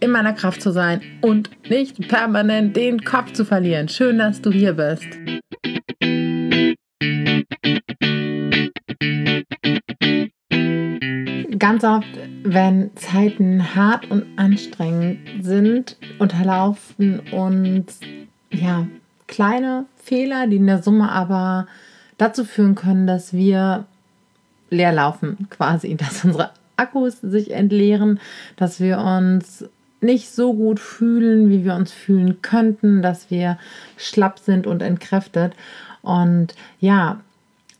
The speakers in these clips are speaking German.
in meiner Kraft zu sein und nicht permanent den Kopf zu verlieren. Schön, dass du hier bist. Ganz oft, wenn Zeiten hart und anstrengend sind, unterlaufen uns ja kleine Fehler, die in der Summe aber dazu führen können, dass wir leer laufen, quasi, dass unsere Akkus sich entleeren, dass wir uns nicht so gut fühlen, wie wir uns fühlen könnten, dass wir schlapp sind und entkräftet. Und ja,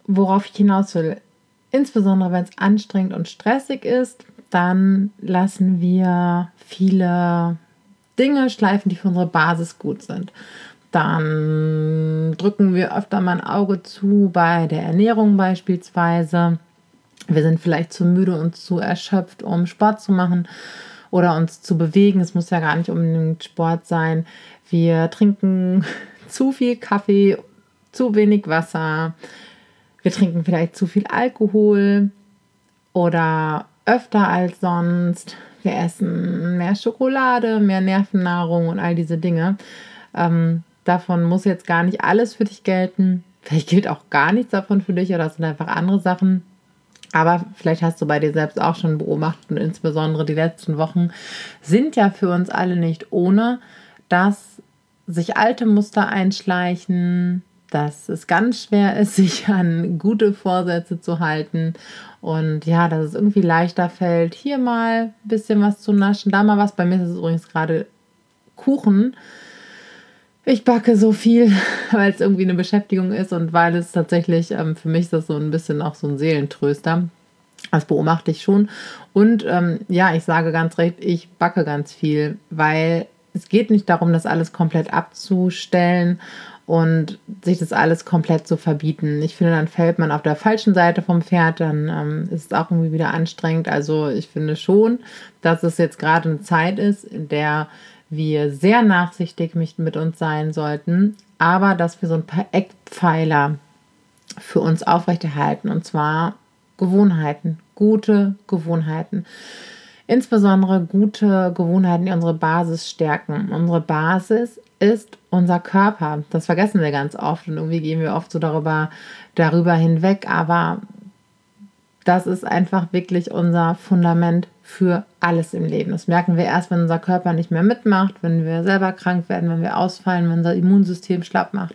worauf ich hinaus will, insbesondere wenn es anstrengend und stressig ist, dann lassen wir viele Dinge schleifen, die für unsere Basis gut sind. Dann drücken wir öfter mal ein Auge zu bei der Ernährung beispielsweise. Wir sind vielleicht zu müde und zu erschöpft, um Sport zu machen oder uns zu bewegen. Es muss ja gar nicht unbedingt Sport sein. Wir trinken zu viel Kaffee, zu wenig Wasser. Wir trinken vielleicht zu viel Alkohol oder öfter als sonst. Wir essen mehr Schokolade, mehr Nervennahrung und all diese Dinge. Ähm, davon muss jetzt gar nicht alles für dich gelten. Vielleicht gilt auch gar nichts davon für dich oder es sind einfach andere Sachen. Aber vielleicht hast du bei dir selbst auch schon beobachtet und insbesondere die letzten Wochen sind ja für uns alle nicht ohne, dass sich alte Muster einschleichen, dass es ganz schwer ist, sich an gute Vorsätze zu halten und ja, dass es irgendwie leichter fällt, hier mal ein bisschen was zu naschen, da mal was. Bei mir ist es übrigens gerade Kuchen ich backe so viel, weil es irgendwie eine Beschäftigung ist und weil es tatsächlich, ähm, für mich das so ein bisschen auch so ein Seelentröster. Das beobachte ich schon. Und ähm, ja, ich sage ganz recht, ich backe ganz viel, weil es geht nicht darum, das alles komplett abzustellen und sich das alles komplett zu verbieten. Ich finde, dann fällt man auf der falschen Seite vom Pferd, dann ähm, ist es auch irgendwie wieder anstrengend. Also ich finde schon, dass es jetzt gerade eine Zeit ist, in der wir sehr nachsichtig mit uns sein sollten, aber dass wir so ein paar Eckpfeiler für uns aufrechterhalten und zwar Gewohnheiten, gute Gewohnheiten. Insbesondere gute Gewohnheiten, die unsere Basis stärken. Unsere Basis ist unser Körper. Das vergessen wir ganz oft und irgendwie gehen wir oft so darüber, darüber hinweg. Aber das ist einfach wirklich unser Fundament für alles im Leben. Das merken wir erst, wenn unser Körper nicht mehr mitmacht, wenn wir selber krank werden, wenn wir ausfallen, wenn unser Immunsystem schlapp macht.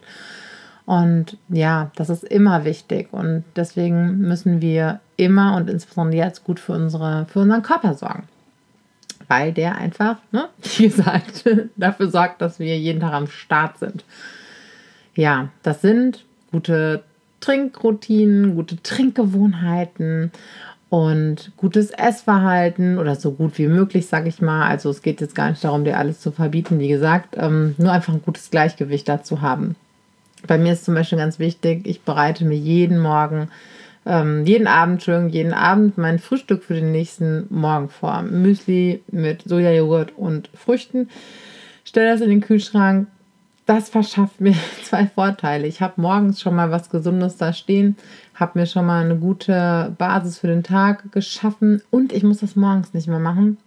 Und ja, das ist immer wichtig. Und deswegen müssen wir immer und insbesondere jetzt gut für, unsere, für unseren Körper sorgen. Weil der einfach, ne, wie gesagt, dafür sorgt, dass wir jeden Tag am Start sind. Ja, das sind gute Trinkroutinen, gute Trinkgewohnheiten und gutes Essverhalten oder so gut wie möglich, sage ich mal. Also es geht jetzt gar nicht darum, dir alles zu verbieten, wie gesagt, ähm, nur einfach ein gutes Gleichgewicht dazu haben. Bei mir ist zum Beispiel ganz wichtig, ich bereite mir jeden Morgen, ähm, jeden Abend, Entschuldigung, jeden Abend mein Frühstück für den nächsten Morgen vor. Müsli mit Sojajoghurt und Früchten. Stelle das in den Kühlschrank, das verschafft mir zwei Vorteile. Ich habe morgens schon mal was Gesundes da stehen, habe mir schon mal eine gute Basis für den Tag geschaffen und ich muss das morgens nicht mehr machen,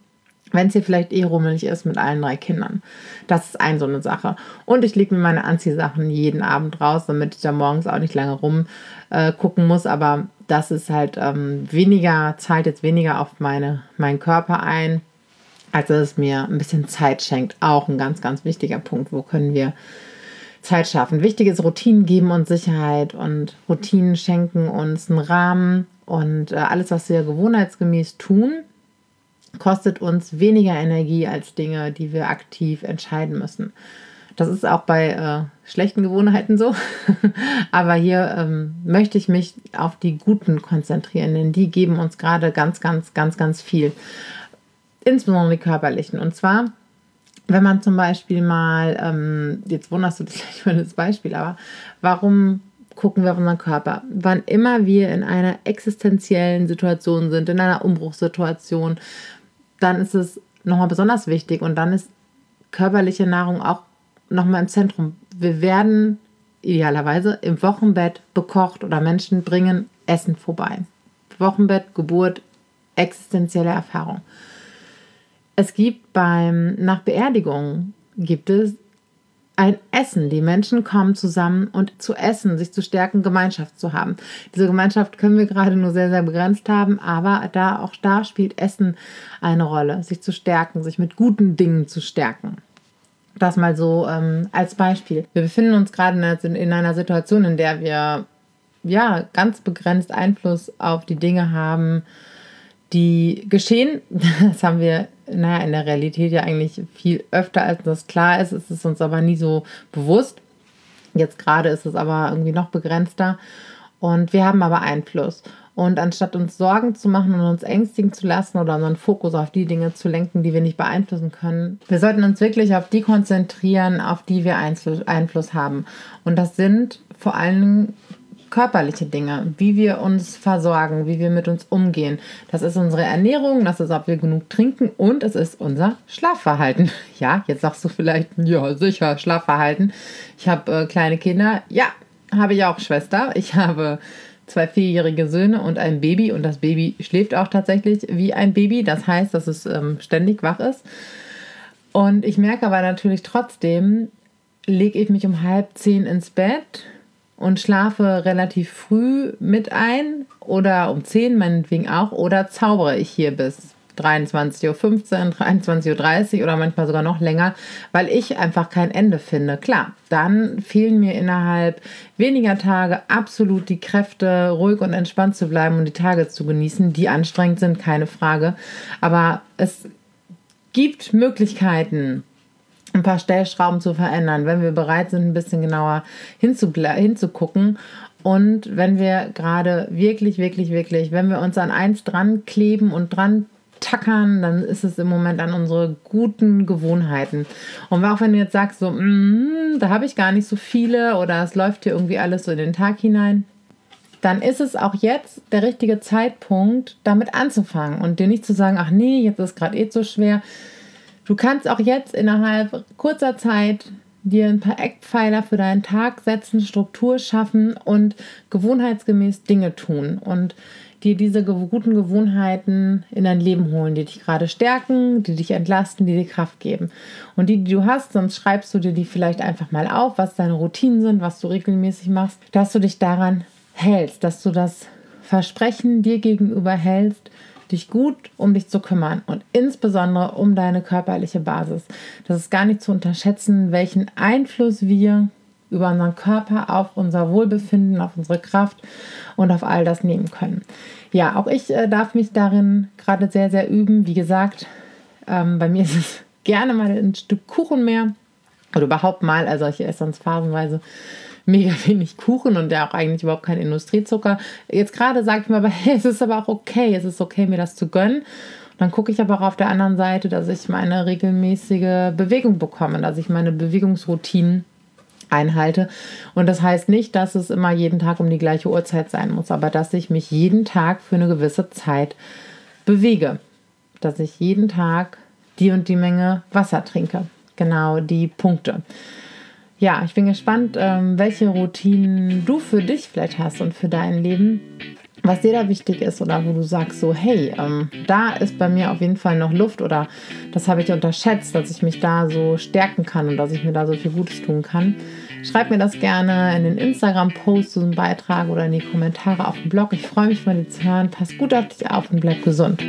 wenn es hier vielleicht eh rummelig ist mit allen drei Kindern. Das ist ein so eine Sache. Und ich lege mir meine Anziehsachen jeden Abend raus, damit ich da morgens auch nicht lange rumgucken äh, muss. Aber das ist halt ähm, weniger, zahlt jetzt weniger auf meine, meinen Körper ein als dass es mir ein bisschen Zeit schenkt. Auch ein ganz, ganz wichtiger Punkt. Wo können wir Zeit schaffen? Wichtig ist, Routinen geben uns Sicherheit und Routinen schenken uns einen Rahmen und äh, alles, was wir gewohnheitsgemäß tun, kostet uns weniger Energie als Dinge, die wir aktiv entscheiden müssen. Das ist auch bei äh, schlechten Gewohnheiten so. Aber hier ähm, möchte ich mich auf die guten konzentrieren, denn die geben uns gerade ganz, ganz, ganz, ganz viel insbesondere die körperlichen. Und zwar wenn man zum Beispiel mal, ähm, jetzt wunderst du dich gleich für das Beispiel, aber warum gucken wir auf unseren Körper? Wann immer wir in einer existenziellen Situation sind, in einer Umbruchssituation, dann ist es nochmal besonders wichtig und dann ist körperliche Nahrung auch nochmal im Zentrum. Wir werden idealerweise im Wochenbett bekocht oder Menschen bringen Essen vorbei. Wochenbett, Geburt, existenzielle Erfahrung. Es gibt beim, nach Beerdigungen gibt es ein Essen. Die Menschen kommen zusammen und zu essen, sich zu stärken, Gemeinschaft zu haben. Diese Gemeinschaft können wir gerade nur sehr, sehr begrenzt haben, aber da auch da spielt Essen eine Rolle, sich zu stärken, sich mit guten Dingen zu stärken. Das mal so ähm, als Beispiel. Wir befinden uns gerade in, in einer Situation, in der wir ja ganz begrenzt Einfluss auf die Dinge haben, die geschehen. Das haben wir naja, in der Realität ja eigentlich viel öfter, als das klar ist. Es ist uns aber nie so bewusst. Jetzt gerade ist es aber irgendwie noch begrenzter. Und wir haben aber Einfluss. Und anstatt uns Sorgen zu machen und uns ängstigen zu lassen oder unseren Fokus auf die Dinge zu lenken, die wir nicht beeinflussen können, wir sollten uns wirklich auf die konzentrieren, auf die wir Einfluss haben. Und das sind vor allem körperliche Dinge, wie wir uns versorgen, wie wir mit uns umgehen. Das ist unsere Ernährung, das ist, ob wir genug trinken und es ist unser Schlafverhalten. Ja, jetzt sagst du vielleicht, ja, sicher, Schlafverhalten. Ich habe äh, kleine Kinder. Ja, habe ich auch Schwester. Ich habe zwei vierjährige Söhne und ein Baby und das Baby schläft auch tatsächlich wie ein Baby. Das heißt, dass es ähm, ständig wach ist. Und ich merke aber natürlich trotzdem, lege ich mich um halb zehn ins Bett und schlafe relativ früh mit ein oder um 10 meinetwegen auch oder zaubere ich hier bis 23.15 Uhr, 23.30 Uhr oder manchmal sogar noch länger, weil ich einfach kein Ende finde. Klar, dann fehlen mir innerhalb weniger Tage absolut die Kräfte, ruhig und entspannt zu bleiben und die Tage zu genießen, die anstrengend sind, keine Frage. Aber es gibt Möglichkeiten, ein paar Stellschrauben zu verändern, wenn wir bereit sind, ein bisschen genauer hinzugucken. Und wenn wir gerade wirklich, wirklich, wirklich, wenn wir uns an eins dran kleben und dran tackern, dann ist es im Moment an unsere guten Gewohnheiten. Und auch wenn du jetzt sagst, so, mm, da habe ich gar nicht so viele oder es läuft hier irgendwie alles so in den Tag hinein, dann ist es auch jetzt der richtige Zeitpunkt, damit anzufangen und dir nicht zu sagen, ach nee, jetzt ist gerade eh so schwer, Du kannst auch jetzt innerhalb kurzer Zeit dir ein paar Eckpfeiler für deinen Tag setzen, Struktur schaffen und gewohnheitsgemäß Dinge tun und dir diese guten Gewohnheiten in dein Leben holen, die dich gerade stärken, die dich entlasten, die dir Kraft geben. Und die, die du hast, sonst schreibst du dir die vielleicht einfach mal auf, was deine Routinen sind, was du regelmäßig machst, dass du dich daran hältst, dass du das Versprechen dir gegenüber hältst, dich gut um dich zu kümmern und insbesondere um deine körperliche Basis. Das ist gar nicht zu unterschätzen, welchen Einfluss wir über unseren Körper auf unser Wohlbefinden, auf unsere Kraft und auf all das nehmen können. Ja, auch ich äh, darf mich darin gerade sehr, sehr üben. Wie gesagt, ähm, bei mir ist es gerne mal ein Stück Kuchen mehr oder überhaupt mal, also ich esse sonst phasenweise mega wenig Kuchen und der auch eigentlich überhaupt kein Industriezucker. Jetzt gerade sage ich mir aber, hey, es ist aber auch okay, es ist okay, mir das zu gönnen. dann gucke ich aber auch auf der anderen Seite, dass ich meine regelmäßige Bewegung bekomme, dass ich meine Bewegungsroutinen einhalte. Und das heißt nicht, dass es immer jeden Tag um die gleiche Uhrzeit sein muss, aber dass ich mich jeden Tag für eine gewisse Zeit bewege. Dass ich jeden Tag die und die Menge Wasser trinke. Genau die Punkte ja, ich bin gespannt, ähm, welche Routinen du für dich vielleicht hast und für dein Leben, was dir da wichtig ist oder wo du sagst so, hey, ähm, da ist bei mir auf jeden Fall noch Luft oder das habe ich unterschätzt, dass ich mich da so stärken kann und dass ich mir da so viel Gutes tun kann. Schreib mir das gerne in den Instagram-Post zu diesem Beitrag oder in die Kommentare auf dem Blog. Ich freue mich von dir zu hören. Pass gut auf dich auf und bleib gesund.